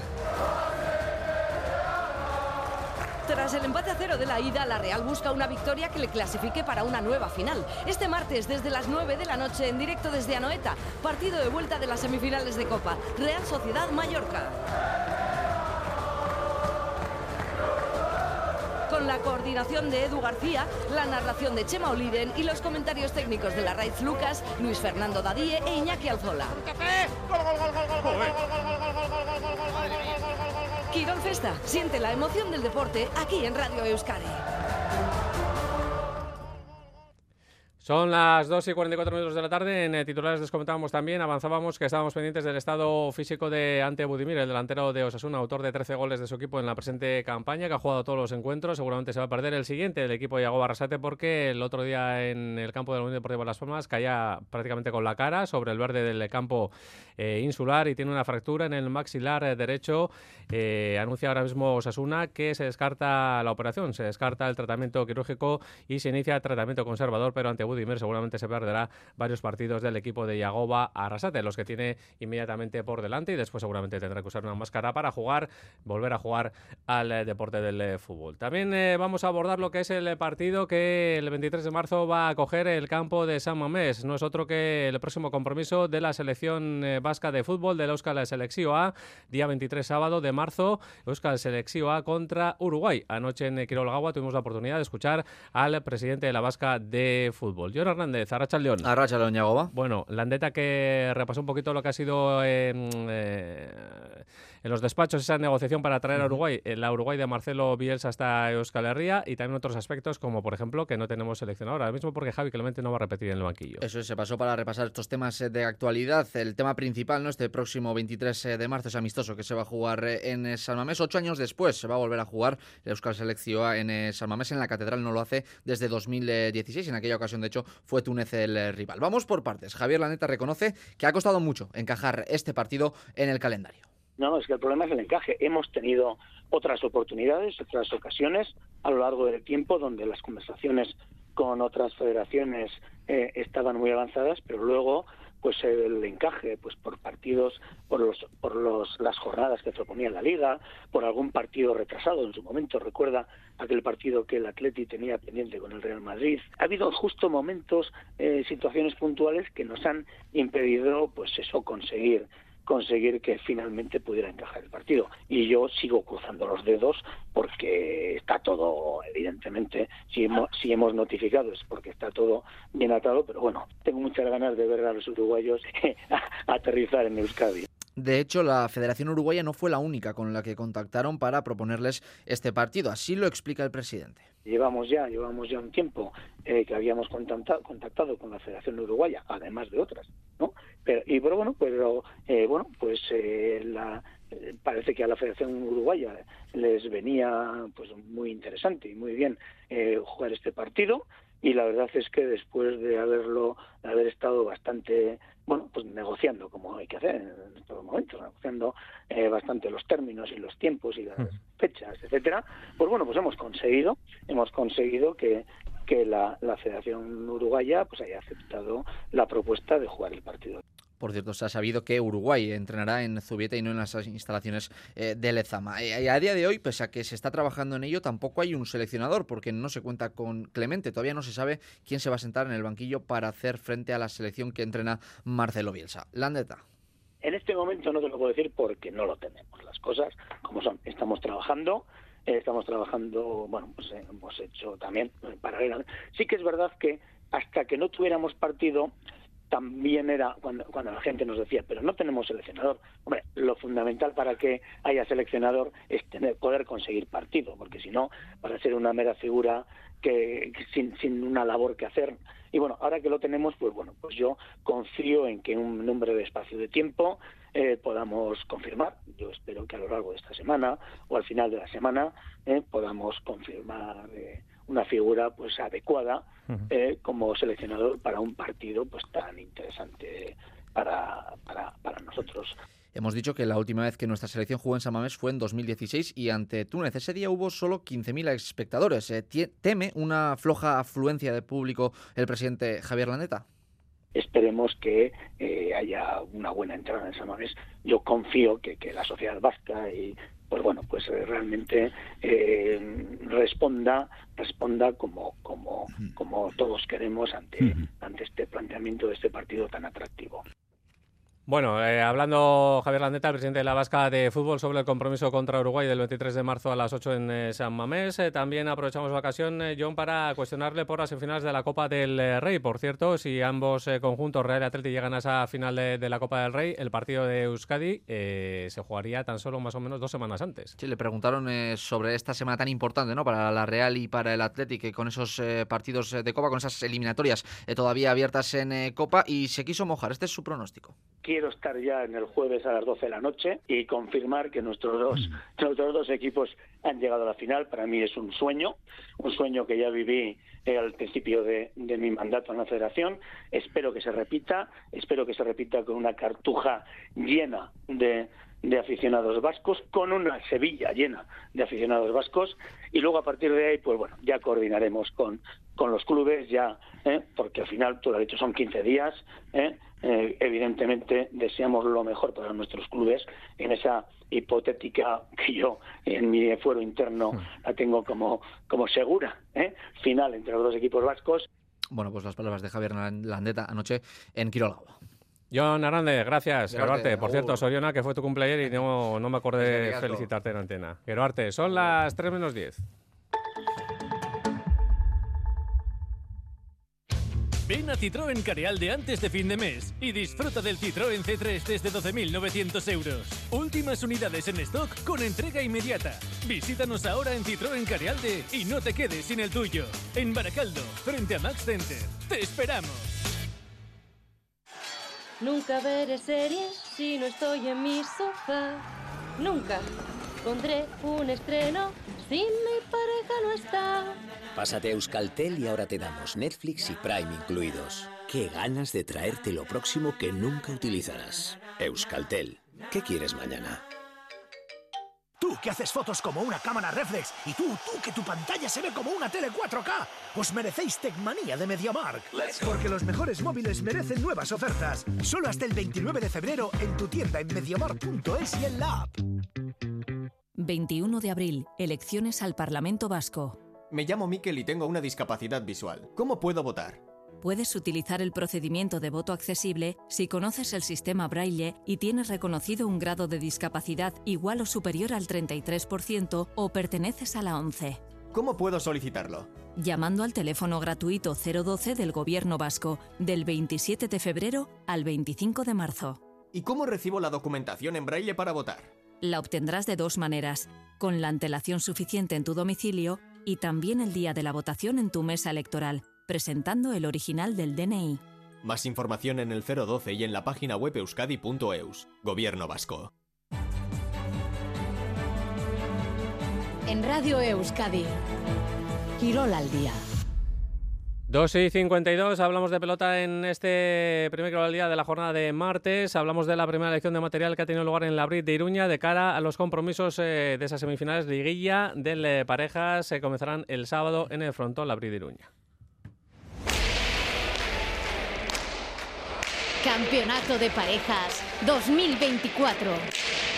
Tras el empate a cero de la ida, la Real busca una victoria que le clasifique para una nueva final. Este martes, desde las 9 de la noche, en directo desde Anoeta, partido de vuelta de las semifinales de Copa. Real Sociedad Mallorca. La coordinación de Edu García, la narración de Chema Oliden y los comentarios técnicos de la Raiz Lucas, Luis Fernando Dadíe e Iñaki Alzola. Quirón Festa, siente la emoción del deporte aquí en Radio Euskadi. Son las 2 y 44 minutos de la tarde. En eh, titulares les comentábamos también, avanzábamos que estábamos pendientes del estado físico de Ante Budimir, el delantero de Osasuna, autor de 13 goles de su equipo en la presente campaña, que ha jugado todos los encuentros. Seguramente se va a perder el siguiente, el equipo de Yago Barrasate, porque el otro día en el campo de la Unión Deportiva Las Palmas caía prácticamente con la cara sobre el verde del campo eh, insular y tiene una fractura en el maxilar eh, derecho. Anuncia ahora mismo Osasuna que se descarta la operación, se descarta el tratamiento quirúrgico y se inicia tratamiento conservador, pero ante Budimir seguramente se perderá varios partidos del equipo de Yagoba Arrasate, los que tiene inmediatamente por delante y después seguramente tendrá que usar una máscara para jugar, volver a jugar al eh, deporte del eh, fútbol. También eh, vamos a abordar lo que es el partido que el 23 de marzo va a coger el campo de San Mamés. No es otro que el próximo compromiso de la selección vasca de fútbol de la Euskal Selección A, día 23 sábado de marzo, Euskal Selección A contra Uruguay. Anoche en Quirolgagua tuvimos la oportunidad de escuchar al presidente de la Vasca de fútbol. John Hernández, Arracha León. Arracha León, Yagoba. Bueno, Landeta que repasó un poquito lo que ha sido eh, eh, en los despachos esa negociación para traer a Uruguay, la Uruguay de Marcelo Bielsa hasta Euskal Herria y también otros aspectos como por ejemplo que no tenemos seleccionador ahora mismo porque Javi Clemente no va a repetir en el banquillo. Eso se pasó para repasar estos temas eh, de actualidad. El tema principal, ¿no? Este próximo 23 de marzo es amistoso que se va a jugar en San Mamés. Ocho años después se va a volver a jugar Euskal Selección en San Mamés. En la Catedral no lo hace desde 2016. En aquella ocasión, de hecho, fue Túnez el rival. Vamos por partes. Javier Laneta reconoce que ha costado mucho encajar este partido en el calendario. No, es que el problema es el encaje. Hemos tenido otras oportunidades, otras ocasiones a lo largo del tiempo donde las conversaciones con otras federaciones eh, estaban muy avanzadas, pero luego pues el encaje pues por partidos por los por los las jornadas que proponía la liga por algún partido retrasado en su momento recuerda aquel partido que el Atleti tenía pendiente con el Real Madrid ha habido justo momentos eh, situaciones puntuales que nos han impedido pues eso conseguir conseguir que finalmente pudiera encajar el partido. Y yo sigo cruzando los dedos porque está todo, evidentemente, si hemos, si hemos notificado es porque está todo bien atado, pero bueno, tengo muchas ganas de ver a los uruguayos [laughs] aterrizar en Euskadi. De hecho, la Federación Uruguaya no fue la única con la que contactaron para proponerles este partido. Así lo explica el presidente. Llevamos ya, llevamos ya un tiempo eh, que habíamos contactado, contactado, con la Federación Uruguaya, además de otras, ¿no? Pero, y pero bueno, pero eh, bueno, pues eh, la, parece que a la Federación Uruguaya les venía pues muy interesante y muy bien jugar este partido y la verdad es que después de haberlo de haber estado bastante bueno pues negociando como hay que hacer en estos momentos negociando eh, bastante los términos y los tiempos y las fechas etcétera pues bueno pues hemos conseguido hemos conseguido que que la, la Federación Uruguaya pues haya aceptado la propuesta de jugar el partido por cierto, se ha sabido que Uruguay entrenará en Zubieta y no en las instalaciones eh, de Lezama. Eh, a día de hoy, pese a que se está trabajando en ello, tampoco hay un seleccionador porque no se cuenta con Clemente. Todavía no se sabe quién se va a sentar en el banquillo para hacer frente a la selección que entrena Marcelo Bielsa. Landeta. En este momento no te lo puedo decir porque no lo tenemos. Las cosas como son. Estamos trabajando eh, estamos trabajando, bueno, pues hemos hecho también paralelamente. Sí que es verdad que hasta que no tuviéramos partido, también era cuando, cuando la gente nos decía, pero no tenemos seleccionador. Hombre, lo fundamental para que haya seleccionador es tener, poder conseguir partido, porque si no, para ser una mera figura que, sin, sin una labor que hacer. Y bueno, ahora que lo tenemos, pues bueno, pues yo confío en que en un número de espacio de tiempo eh, podamos confirmar. Yo espero que a lo largo de esta semana o al final de la semana eh, podamos confirmar. Eh, una figura pues adecuada eh, como seleccionador para un partido pues tan interesante para, para, para nosotros. Hemos dicho que la última vez que nuestra selección jugó en San Mamés fue en 2016 y ante Túnez. Ese día hubo solo 15.000 espectadores. Eh, ¿Teme una floja afluencia de público el presidente Javier Laneta? Esperemos que eh, haya una buena entrada en San Mamés. Yo confío que, que la sociedad vasca y pues bueno, pues eh, realmente eh, responda responda como como como todos queremos ante ante este planteamiento de este partido tan atractivo. Bueno, eh, hablando Javier Landeta, el presidente de la Vasca de Fútbol, sobre el compromiso contra Uruguay del 23 de marzo a las 8 en eh, San Mamés. Eh, también aprovechamos la ocasión, eh, John, para cuestionarle por las semifinales de la Copa del eh, Rey. Por cierto, si ambos eh, conjuntos, Real y Atleti, llegan a esa final de, de la Copa del Rey, el partido de Euskadi eh, se jugaría tan solo más o menos dos semanas antes. Sí, le preguntaron eh, sobre esta semana tan importante ¿no? para la Real y para el Athletic, que con esos eh, partidos de Copa, con esas eliminatorias eh, todavía abiertas en eh, Copa, y se quiso mojar. Este es su pronóstico. Quiero estar ya en el jueves a las 12 de la noche y confirmar que nuestros dos, nuestros dos equipos han llegado a la final. Para mí es un sueño, un sueño que ya viví eh, al principio de, de mi mandato en la federación. Espero que se repita, espero que se repita con una cartuja llena de, de aficionados vascos, con una Sevilla llena de aficionados vascos y luego a partir de ahí, pues bueno, ya coordinaremos con, con los clubes, ya, ¿eh? porque al final, tú lo has dicho, son 15 días, ¿eh? Eh, evidentemente deseamos lo mejor para nuestros clubes en esa hipotética que yo en mi fuero interno la tengo como, como segura, ¿eh? final entre los dos equipos vascos. Bueno, pues las palabras de Javier Landeta anoche en Quiroga. John Hernández, gracias. Gerarte, Geroarte, por cierto, Soriona, que fue tu cumpleaños y no, no me acordé felicitarte en antena. Geroarte, son las 3 menos 10. Ven a Citroën Carealde antes de fin de mes y disfruta del Citroën C3 desde 12.900 euros. Últimas unidades en stock con entrega inmediata. Visítanos ahora en Citroën Carealde y no te quedes sin el tuyo. En Baracaldo, frente a Max Center. ¡Te esperamos! Nunca veré series si no estoy en mi sofá. Nunca pondré un estreno si mi pareja no está. Pásate a Euskaltel y ahora te damos Netflix y Prime incluidos. Qué ganas de traerte lo próximo que nunca utilizarás. Euskaltel. ¿Qué quieres mañana? Tú que haces fotos como una cámara reflex y tú, tú que tu pantalla se ve como una tele 4K, os merecéis Tecmanía de MediaMark. Porque los mejores móviles merecen nuevas ofertas. Solo hasta el 29 de febrero en tu tienda en mediamark.es y en la app. 21 de abril, elecciones al Parlamento Vasco. Me llamo Miquel y tengo una discapacidad visual. ¿Cómo puedo votar? Puedes utilizar el procedimiento de voto accesible si conoces el sistema Braille y tienes reconocido un grado de discapacidad igual o superior al 33% o perteneces a la ONCE. ¿Cómo puedo solicitarlo? Llamando al teléfono gratuito 012 del Gobierno Vasco del 27 de febrero al 25 de marzo. ¿Y cómo recibo la documentación en braille para votar? La obtendrás de dos maneras, con la antelación suficiente en tu domicilio y también el día de la votación en tu mesa electoral, presentando el original del DNI. Más información en el 012 y en la página web euskadi.eus. Gobierno Vasco. En Radio Euskadi. Quirol al día. 2 y 52, hablamos de pelota en este primer día de la jornada de martes. Hablamos de la primera elección de material que ha tenido lugar en la Brit de Iruña de cara a los compromisos eh, de esas semifinales liguilla del eh, parejas. Se comenzarán el sábado en el frontón la Brit de Iruña. Campeonato de Parejas 2024.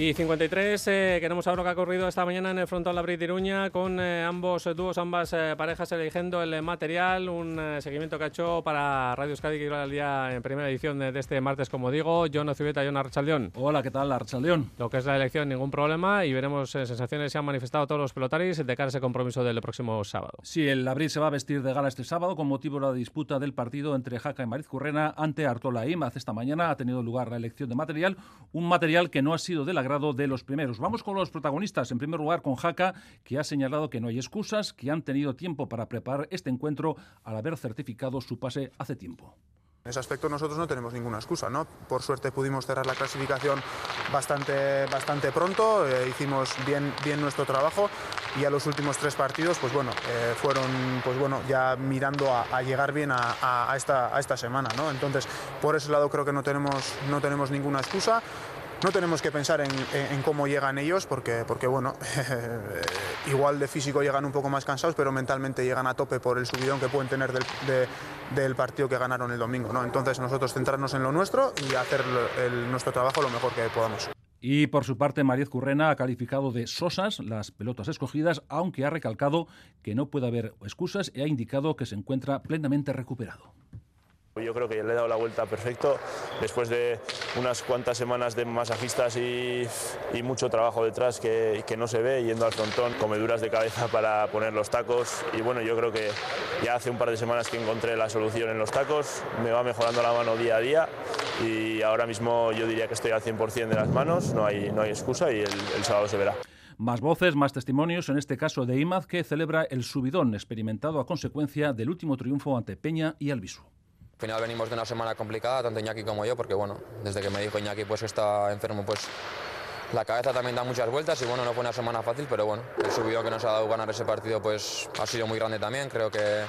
Y 53, eh, queremos saber lo que ha ocurrido esta mañana en el frontón la Brit de Iruña con eh, ambos dúos, ambas eh, parejas eligiendo el material. Un eh, seguimiento que ha hecho para Radio Euskadi que iba al día en primera edición de, de este martes, como digo. John Ocibeta y John Archaldeón. Hola, ¿qué tal, Archaldeón? Lo que es la elección, ningún problema. Y veremos eh, sensaciones. Se han manifestado todos los pelotaris de cara a ese compromiso del próximo sábado. Sí, el Abril se va a vestir de gala este sábado con motivo de la disputa del partido entre Jaca y Mariz Currena ante Artola Imaz. Esta mañana ha tenido lugar la elección de material, un material que no ha sido del agrado de los primeros. Vamos con los protagonistas. En primer lugar, con Jaca, que ha señalado que no hay excusas, que han tenido tiempo para preparar este encuentro al haber certificado su pase hace tiempo. En ese aspecto nosotros no tenemos ninguna excusa, ¿no? Por suerte pudimos cerrar la clasificación bastante, bastante pronto, eh, hicimos bien, bien nuestro trabajo y a los últimos tres partidos, pues bueno, eh, fueron, pues bueno, ya mirando a, a llegar bien a, a- a esta, a esta semana, ¿no? Entonces, por ese lado creo que no tenemos, no tenemos ninguna excusa. No tenemos que pensar en, cómo llegan ellos, porque, porque bueno, [laughs] igual de físico llegan un poco más cansados, pero mentalmente llegan a tope por el subidón que pueden tener del, de, del partido que ganaron el domingo. ¿no? Entonces nosotros centrarnos en lo nuestro y hacer nuestro trabajo lo mejor que podamos. Y por su parte, Mariez Currena ha calificado de sosas las pelotas escogidas, aunque ha recalcado que no puede haber excusas y ha indicado que se encuentra plenamente recuperado. Yo creo que le he dado la vuelta perfecto después de unas cuantas semanas de masajistas y, mucho trabajo detrás que, no se ve, yendo al frontón, comeduras de cabeza [laughs] para poner los tacos. Y bueno, yo creo que ya hace un par de semanas que encontré la solución en los tacos, me va mejorando la mano día a día y ahora mismo yo diría que estoy al 100% de las manos, no hay, no hay excusa y el, el sábado se verá. Más voces, más testimonios, en este caso de Imaz, que celebra el subidón experimentado a consecuencia del último triunfo ante Peña y Albisu. Al final venimos de una semana complicada, tanto Iñaki como yo, porque bueno, desde que me dijo Iñaki pues que está enfermo, pues la cabeza también da muchas vueltas y bueno, no fue una semana fácil, pero bueno, el subido que nos ha dado ganar ese partido pues ha sido muy grande también, creo que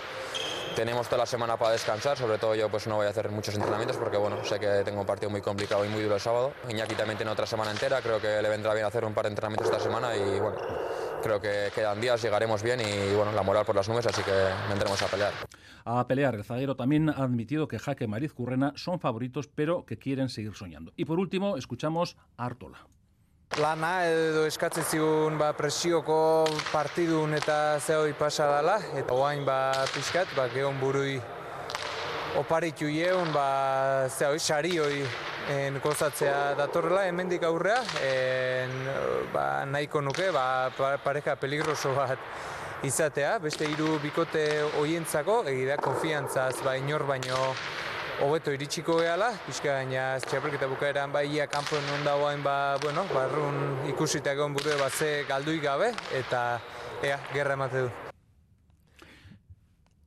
tenemos toda la semana para descansar, sobre todo yo pues no voy a hacer muchos entrenamientos porque bueno, sé que tengo un partido muy complicado y muy duro el sábado. Iñaki también tiene otra semana entera, creo que le vendrá bien hacer un par de entrenamientos esta semana y bueno, creo que quedan días, llegaremos bien y bueno, la moral por las nubes, así que vendremos a pelear. A pelear, el zaguero también ha admitido que Jaque Mariz Currena son favoritos, pero que quieren seguir soñando. Y por último, escuchamos a Artola. lana edo eskatzen zigun ba, presioko partidun eta zehoi pasa dela eta oain ba, pixkat, ba, gehon burui oparitu jeun, ba, zehoi, sari hoi en, gozatzea datorrela hemendik aurrea en, ba, nahiko nuke ba, pareka peligroso bat izatea, beste hiru bikote hoientzako, egia konfiantzaz ba, inor baino hobeto iritsiko gehala, pixka gaina txapelketa bukaeran bai ia kanpoen non ba, bueno, barrun ikusita egon buru bat ze galduik gabe, eta ea, gerra emate du.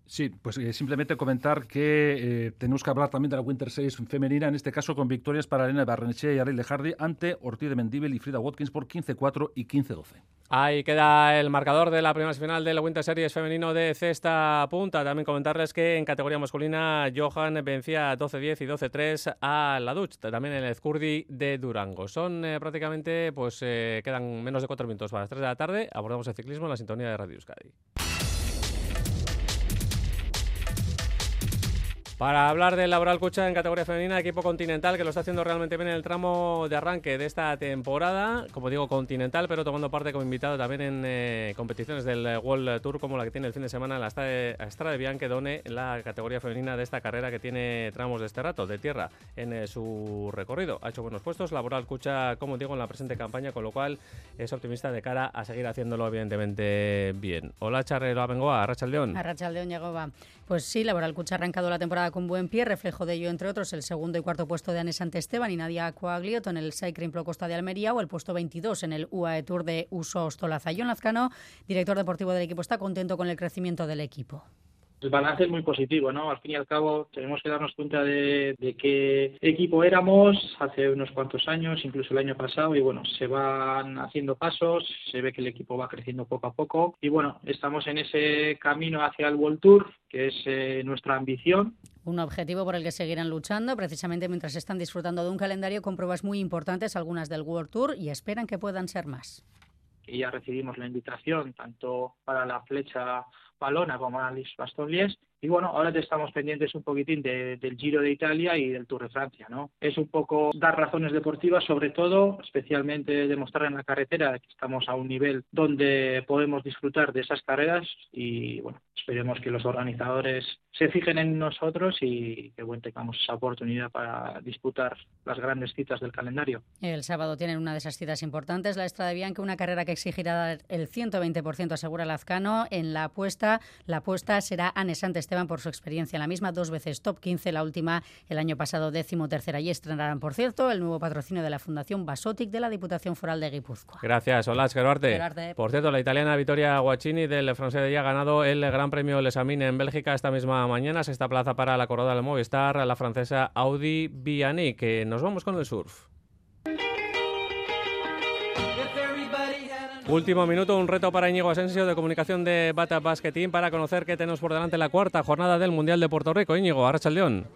Sí, pues eh, simplemente comentar que eh, tenemos que hablar también de la Winter Series femenina, en este caso con victorias para Elena Barrenechea y Ariel Hardy ante Ortiz de Mendíbel y Frida Watkins por 15-4 y 15-12. Ahí queda el marcador de la primera final de la Winter Series femenino de cesta punta. También comentarles que en categoría masculina Johan vencía 12-10 y 12-3 a la Dutch, también en el Zcurdi de Durango. Son eh, prácticamente, pues quedan menos de cuatro minutos para las 3 de la tarde. Abordamos el ciclismo en la sintonía de Radio Euskadi. Para hablar del Laboral Cucha en categoría femenina, equipo continental que lo está haciendo realmente bien en el tramo de arranque de esta temporada, como digo, continental, pero tomando parte como invitado también en eh, competiciones del World Tour, como la que tiene el fin de semana la Estrada de Bianchedone, en la categoría femenina de esta carrera que tiene tramos de este rato, de tierra, en eh, su recorrido. Ha hecho buenos puestos, Laboral Cucha, como digo, en la presente campaña, con lo cual es optimista de cara a seguir haciéndolo evidentemente bien. Hola, Charrero Abengoa, Arracha León. Arracha León, Yagoba. Pues sí, Laboral Cucha ha arrancado la temporada con buen pie, reflejo de ello, entre otros, el segundo y cuarto puesto de Anes Esteban y Nadia Coaglioto en el Cycling Pro Costa de Almería o el puesto 22 en el UAE Tour de Uso Ostolaza. John Lazcano, director deportivo del equipo, está contento con el crecimiento del equipo el balance es muy positivo, ¿no? Al fin y al cabo tenemos que darnos cuenta de, de, qué equipo éramos hace unos cuantos años, incluso el año pasado, y bueno, se van haciendo pasos, se ve que el equipo va creciendo poco a poco, y bueno, estamos en ese camino hacia el World Tour, que es eh, nuestra ambición. Un objetivo por el que seguirán luchando, precisamente mientras están disfrutando de un calendario con pruebas muy importantes, algunas del World Tour, y esperan que puedan ser más. Y ya recibimos la invitación tanto para la flecha Palona como Alice Bastolies. Y bueno, ahora estamos pendientes un poquitín de, del Giro de Italia y del Tour de Francia, ¿no? Es un poco dar razones deportivas, sobre todo, especialmente demostrar en la carretera que estamos a un nivel donde podemos disfrutar de esas carreras y bueno, esperemos que los organizadores se fijen en nosotros y que bueno, tengamos esa oportunidad para disputar las grandes citas del calendario. El sábado tienen una de esas citas importantes, la Estrada de Bianca, una carrera que exigirá el 120%, asegura Lazcano. En la apuesta, la apuesta será Anesante Esteban por su experiencia en la misma, dos veces top 15, la última el año pasado décimo tercera y estrenarán, por cierto, el nuevo patrocinio de la Fundación Basotic de la Diputación Foral de Guipúzcoa. Gracias, hola, Gerarte. Por cierto, la italiana Vittoria Guacchini del francés ya ha ganado el Gran Premio Les Amines en Bélgica esta misma mañana, sexta plaza para la corona del Movistar, la francesa Audi Vianney, que nos vamos con el surf. Último minuto, un reto para Íñigo Asensio de comunicación de Bata Basket Team para conocer qué tenemos por delante la cuarta jornada del Mundial de Puerto Rico. Íñigo, Arracha León.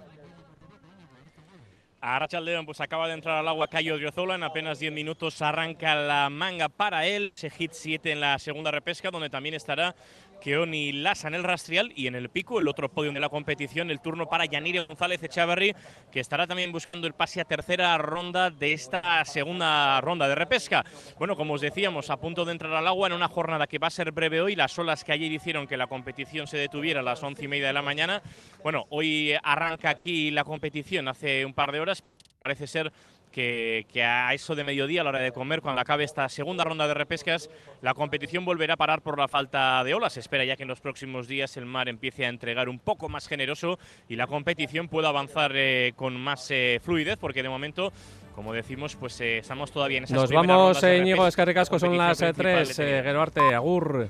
A León pues acaba de entrar al agua Cayo Driozola, en apenas 10 minutos arranca la manga para él, se hit 7 en la segunda repesca, donde también estará Keoni Lassa en el rastrial y en el pico, el otro podio de la competición, el turno para Yanire González Echavarri, que estará también buscando el pase a tercera ronda de esta segunda ronda de repesca. Bueno, como os decíamos, a punto de entrar al agua en una jornada que va a ser breve hoy, las olas que ayer hicieron que la competición se detuviera a las once y media de la mañana. Bueno, hoy arranca aquí la competición hace un par de horas. Parece ser que, a eso de mediodía, a la hora de comer, cuando acabe esta segunda ronda de repescas, la competición volverá a parar por la falta de olas. Se espera ya que en los próximos días el mar empiece a entregar un poco más generoso y la competición pueda avanzar eh, con más eh, fluidez, porque de momento como decimos, pues eh, estamos todavía en esas Nos vamos, Íñigo Escarricasco, son las 3, Geruarte, Agur.